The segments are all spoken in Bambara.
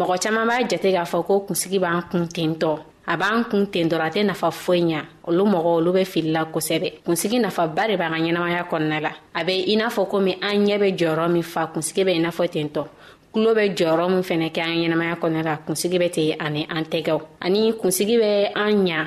mɔgɔ caaman b'a jate k'a fɔ ko kunsigi b'an kun tentɔ a b'an kun ten dɔrɔ a tɛ nafa foyi ɲa olu mɔgɔ olu be fili la kosɛbɛ kunsigi nafaba de b'an ka ɲɛnamaya kɔnɔna la a be i n'a fɔ komi an ɲɛ be jɔyɔrɔ min fa kunsigi be i n'a fɔ tentɔ tulo bɛ jɔyɔrɔ min fɛnɛ kɛ an ɲɛnamaya kɔnɔna la kunsigi bɛ ten ani an tɛgɛw ani kunsigi bɛ an ɲa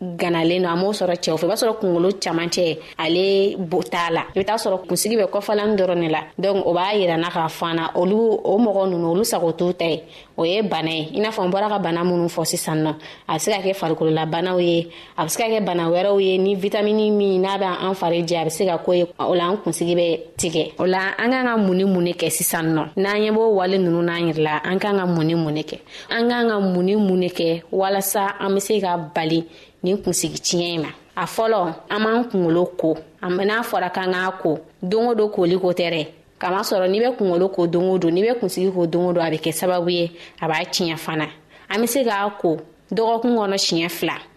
ganalen don a m'o sɔrɔ cɛw fɛ i b'a sɔrɔ kungolo camancɛ ale bo t'a la i bɛ taa sɔrɔ kunsigi bɛ kɔfalan dɔrɔn ne la donc o b'a yirana k'a fana olu o mɔgɔ nunu olu sago t'u ta ye o ye bana ye i n'a fɔ n bɔra ka bana minnu fɔ sisan nɔ a bɛ se ka kɛ farikololabanaw ye a bɛ se ka kɛ bana wɛrɛw ye ni vitamini min n'a bɛ an fari jɛ a bɛ se ka ko ye o la an kunsigi bɛ tigɛ o la an k'an ka mun ni mun de kɛ sisan nɔ n'an ye b'o wale ninnu n'an yɛrɛ la an k'an ka mun ni mun de kɛ an k'an ka mun ni mun de kɛ walasa an bɛ se ka bali nin kunsigi tiɲɛ in ma a fɔlɔ an b'an kunkolo ko n'a fɔra k'an k'a ko don o don koli ko tɛ dɛ kama sɔrɔ n'i bɛ kunkolo ko don o don n'i bɛ kunsigi ko don o don a bɛ kɛ sababu ye a b'a tiɲɛ fana an bɛ se k'a ko dɔgɔkun kɔnɔ siɲɛ fila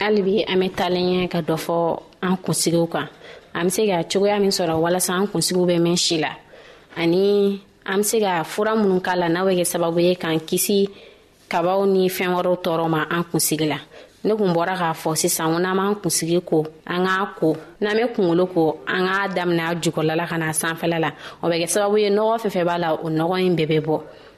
hali bi an bɛ talen ɲɛ ka dɔ fɔ an kunsigiw kan an bɛ se ka cogoya min sɔrɔ walasa an kunsigiw bɛ mɛn si la ani an bɛ se ka fura minnu k'a la n'a bɛ kɛ sababu ye k'an kisi kabaw ni fɛn wɛrɛw tɔɔrɔ ma an kunsigi la ne kun bɔra k'a fɔ sisan ko n'an b'an kunsigi ko an k'a ko n'an bɛ kunkolo ko an k'a daminɛ a jukɔrɔla la ka na sanfɛla la o bɛ kɛ sababu ye nɔgɔ fɛn fɛn b'a la o nɔgɔ in bɛɛ bɛ bɔ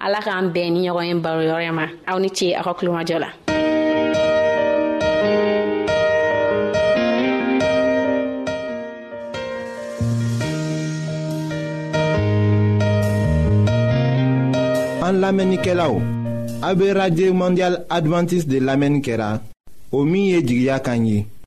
ala k'an bɛn ni ɲɔgɔn ye baro yɔrɔ ma aw ni ce aw ka kulomajɔ la an lamɛnnikɛlaw a be radio mondial adventiste de lamɛnni kɛra o min ye jigiya kan ye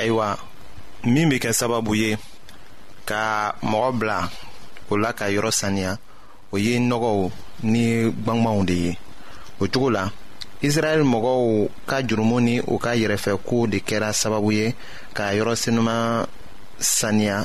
ayiwa min bɛ kɛ sababu ye ka mɔgɔ bila o la ka yɔrɔ saniya o ye nɔgɔw ni gbangbanw de ye o cogo la israɛl mɔgɔw ka jurumu ni u ka yɛrɛfɛkow de kɛra sababu ye ka yɔrɔ senuma saniya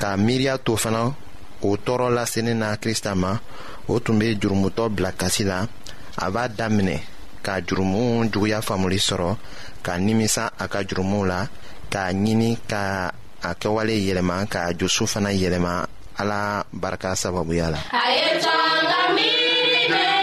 k'a miiriya to fana o tɔɔrɔ lasenin na krista ma o tun bɛ jurumutɔ bila kasi la a b'a daminɛ ka jurumuw juguya faamuli sɔrɔ ka nimisa a ka jurumuw la k'a ɲini ka a kɛwale yɛlɛma ka jusu fana yɛlɛma ala barika sababuya la. a ye jɔn ka miiri de.